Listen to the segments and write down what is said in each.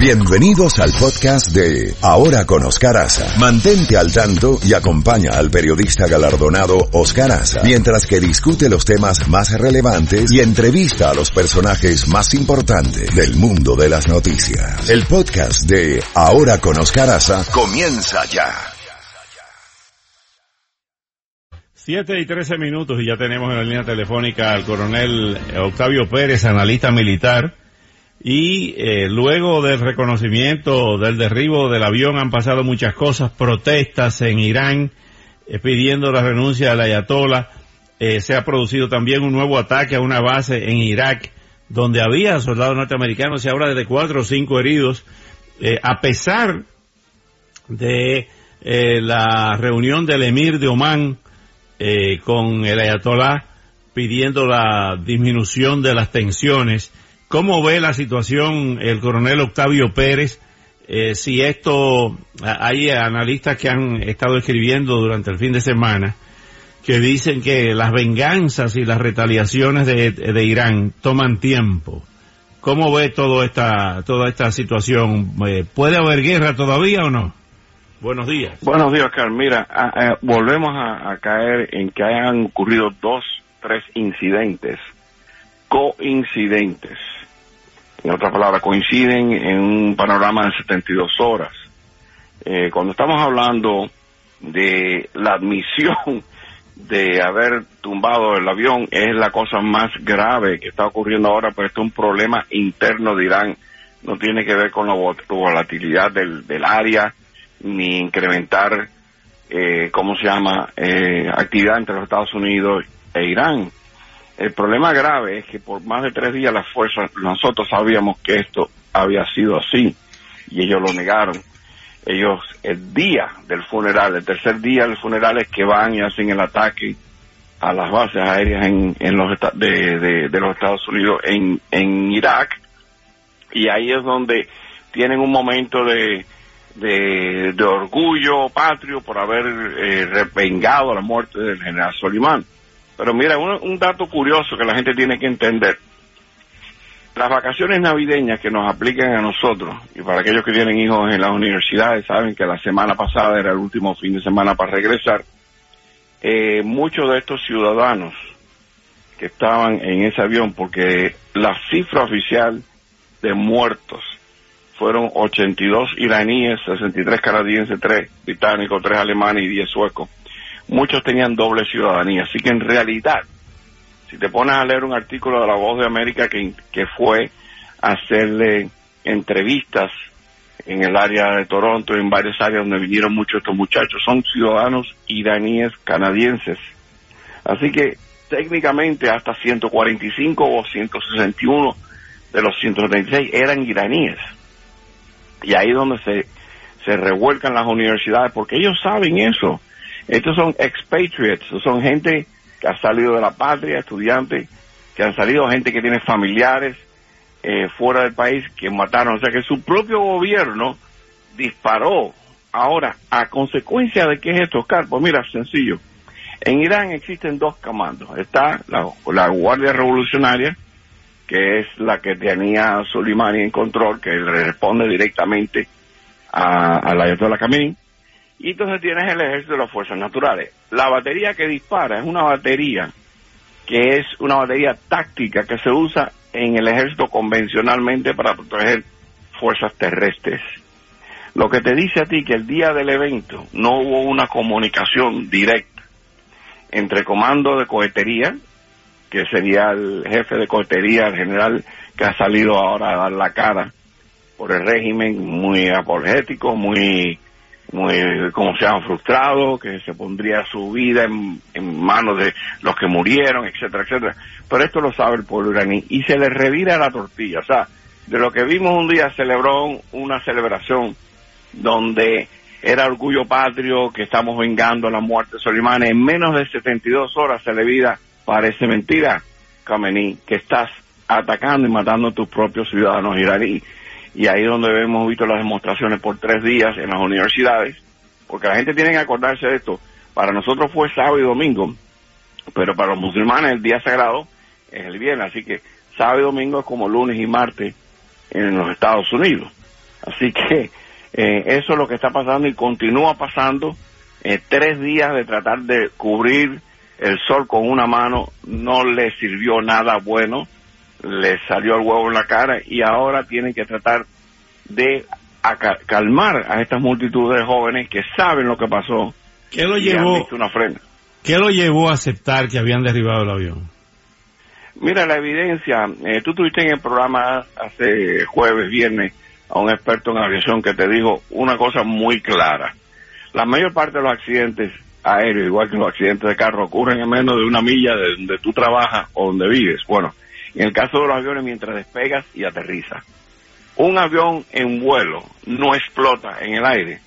Bienvenidos al podcast de Ahora con Oscar Aza. Mantente al tanto y acompaña al periodista galardonado Oscar Aza mientras que discute los temas más relevantes y entrevista a los personajes más importantes del mundo de las noticias. El podcast de Ahora con Oscar Aza comienza ya. 7 y 13 minutos y ya tenemos en la línea telefónica al coronel Octavio Pérez, analista militar. Y eh, luego del reconocimiento del derribo del avión han pasado muchas cosas, protestas en Irán eh, pidiendo la renuncia del ayatollah. Eh, se ha producido también un nuevo ataque a una base en Irak donde había soldados norteamericanos y ahora de cuatro o cinco heridos. a pesar de la reunión del emir de Omán con el ayatollah pidiendo la disminución de las tensiones, ¿Cómo ve la situación el coronel Octavio Pérez? Eh, si esto, hay analistas que han estado escribiendo durante el fin de semana que dicen que las venganzas y las retaliaciones de, Irán toman tiempo. ¿Cómo ve todo esta, toda esta situación? Eh, ¿Puede haber guerra todavía o no? Buenos días. Buenos días, Oscar. Mira, volvemos a, a, caer en que hayan ocurrido dos, tres incidentes, coincidentes, en otras palabras, coinciden en un panorama de 72 horas. Eh, cuando estamos hablando de la admisión de haber tumbado el avión, es la cosa más grave que está ocurriendo ahora, pero esto es un problema interno de Irán. No tiene que ver con la volatilidad del, del área, ni incrementar, eh, ¿cómo se llama?, eh, actividad entre los Estados Unidos e Irán. El problema grave es que por más de tres días las fuerzas, nosotros sabíamos que esto había sido así y ellos lo negaron. Ellos, el día del funeral, el tercer día del funeral es que van y hacen el ataque a las bases aéreas en, los, de, los Estados Unidos en, en Irak y ahí es donde tienen un momento de, de, orgullo patrio por haber eh, revengado la muerte del general Solimán. Pero mira, un, dato curioso que la gente tiene que entender. Las vacaciones navideñas que nos aplican a nosotros, y para aquellos que tienen hijos en las universidades, saben que la semana pasada era el último fin de semana para regresar, eh, muchos de estos ciudadanos que estaban en ese avión, porque la cifra oficial de muertos fueron 82 iraníes, 63 canadienses, 3 británicos, 3 alemanes y 10 suecos muchos tenían doble ciudadanía. Así que en realidad, si te pones a leer un artículo de La Voz de América que, que fue hacerle entrevistas en el área de Toronto, en varias áreas donde vinieron muchos estos muchachos, son ciudadanos iraníes canadienses. Así que técnicamente hasta 145 o 161 de los 136 eran iraníes. Y ahí es donde se, se revuelcan las universidades, porque ellos saben eso. Estos son expatriates, son gente que ha salido de la patria, estudiantes, que han salido, gente que tiene familiares eh, fuera del país que mataron. O sea que su propio gobierno disparó. Ahora, ¿a consecuencia de qué es esto, Oscar? Pues mira, sencillo. En Irán existen dos comandos. Está la, Guardia Revolucionaria, que es la que tenía Soleimani en control, que le responde directamente a, a la Ayatollah Khamenei y entonces tienes el ejército de las fuerzas naturales. La batería que dispara es una batería que es una batería táctica que se usa en el ejército convencionalmente para proteger fuerzas terrestres. Lo que te dice a ti que el día del evento no hubo una comunicación directa entre comando de cohetería, que sería el jefe de cohetería, el general que ha salido ahora a dar la cara por el régimen, muy apologético, muy como se han frustrado, que se pondría su vida en, manos de los que murieron, etcétera, etcétera. Pero esto lo sabe el pueblo iraní y se le revira la tortilla. O sea, de lo que vimos un día celebró una celebración donde era orgullo patrio, que estamos vengando la muerte de Soleimán. En menos de 72 horas se le vida, parece mentira, Khamenei, que estás atacando y matando a tus propios ciudadanos iraníes y ahí es donde hemos visto las demostraciones por tres días en las universidades, porque la gente tiene que acordarse de esto. Para nosotros fue sábado y domingo, pero para los musulmanes el día sagrado es el viernes, así que sábado y domingo es como lunes y martes en los Estados Unidos. Así que eh, eso es lo que está pasando y continúa pasando. Eh, tres días de tratar de cubrir el sol con una mano no le sirvió nada bueno, le salió el huevo en la cara y ahora tienen que tratar de calmar a estas multitudes de jóvenes que saben lo que pasó. ¿Qué lo llevó? Una frena. ¿Qué lo llevó a aceptar que habían derribado el avión? Mira, la evidencia, eh, tú tuviste en el programa hace jueves, viernes, a un experto en aviación que te dijo una cosa muy clara. La mayor parte de los accidentes aéreos, igual que los accidentes de carro, ocurren en menos de una milla de donde tú trabajas o donde vives. Bueno, en el caso de los aviones, mientras despegas y aterrizas. Un avión en vuelo no explota en el aire,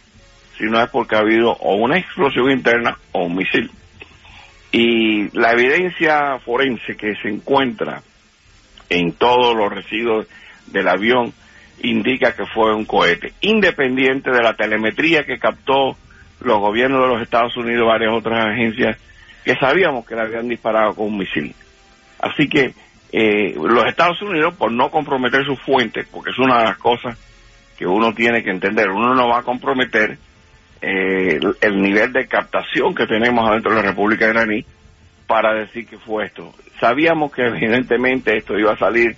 sino es porque ha habido o una explosión interna o un misil. Y la evidencia forense que se encuentra en todos los residuos del avión indica que fue un cohete, independiente de la telemetría que captó los gobiernos de los Estados Unidos, varias otras agencias, que sabíamos que le habían disparado con un misil. Así que eh, los Estados Unidos, por no comprometer sus fuentes, porque es una de las cosas que uno tiene que entender, uno no va a comprometer eh, el, nivel de captación que tenemos adentro de la República iraní para decir que fue esto. Sabíamos que evidentemente esto iba a salir,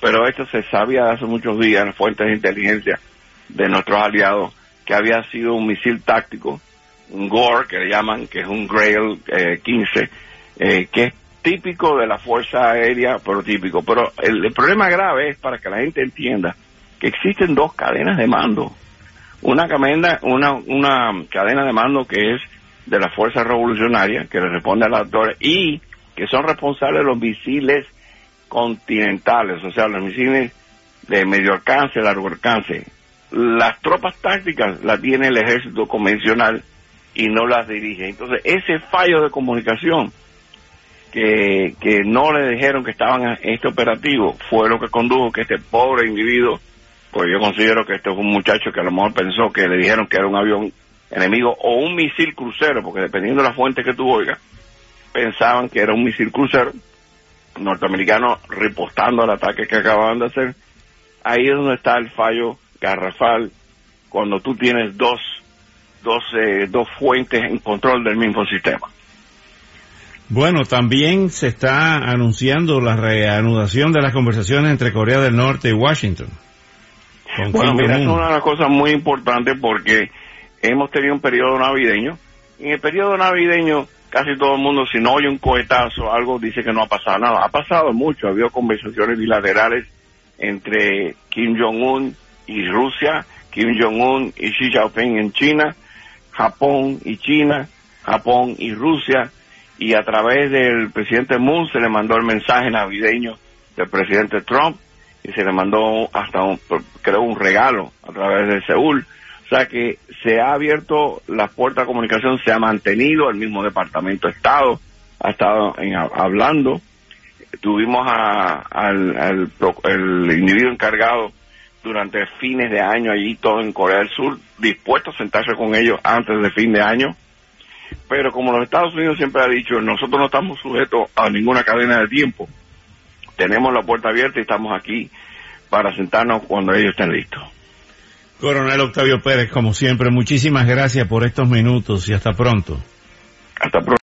pero esto se sabía hace muchos días en fuentes de inteligencia de nuestros aliados que había sido un misil táctico, un Gore que le llaman, que es un Grail 15, eh, que típico de la Fuerza Aérea, pero típico. Pero el, problema grave es para que la gente entienda que existen dos cadenas de mando. Una cadena, una, una cadena de mando que es de la Fuerza Revolucionaria, que le responde a las actores, y que son responsables de los misiles continentales, o sea, los misiles de medio alcance, largo alcance, las tropas tácticas las tiene el ejército convencional y no las dirige. Entonces, ese fallo de comunicación que, que no le dijeron que estaban en este operativo fue lo que condujo que este pobre individuo, pues yo considero que este es un muchacho que a lo mejor pensó que le dijeron que era un avión enemigo o un misil crucero, porque dependiendo de la fuente que tú oigas, pensaban que era un misil crucero norteamericano repostando al ataque que acababan de hacer. Ahí es donde está el fallo garrafal cuando tú tienes dos, dos, eh, dos fuentes en control del mismo sistema. Bueno, también se está anunciando la reanudación de las conversaciones entre Corea del Norte y Washington. Bueno, mira, es una de las cosas muy importantes porque hemos tenido un periodo navideño. En el periodo navideño, casi todo el mundo, si no oye un cohetazo, algo dice que no ha pasado nada. Ha pasado mucho, ha habido conversaciones bilaterales entre Kim Jong-un y Rusia, Kim Jong-un y Xi Jinping en China, Japón y China, Japón y Rusia, y a través del presidente Moon se le mandó el mensaje navideño del presidente Trump y se le mandó hasta un, creo un regalo a través de Seúl. O sea que se ha abierto la puerta de comunicación, se ha mantenido, el mismo Departamento de Estado ha estado hablando. Tuvimos al, al el individuo encargado durante fines de año allí todo en Corea del Sur, dispuesto a sentarse con ellos antes de fin de año. Pero como los Estados Unidos siempre ha dicho, nosotros no estamos sujetos a ninguna cadena de tiempo. Tenemos la puerta abierta y estamos aquí para sentarnos cuando ellos estén listos. Coronel Octavio Pérez, como siempre, muchísimas gracias por estos minutos y hasta pronto. Hasta pronto.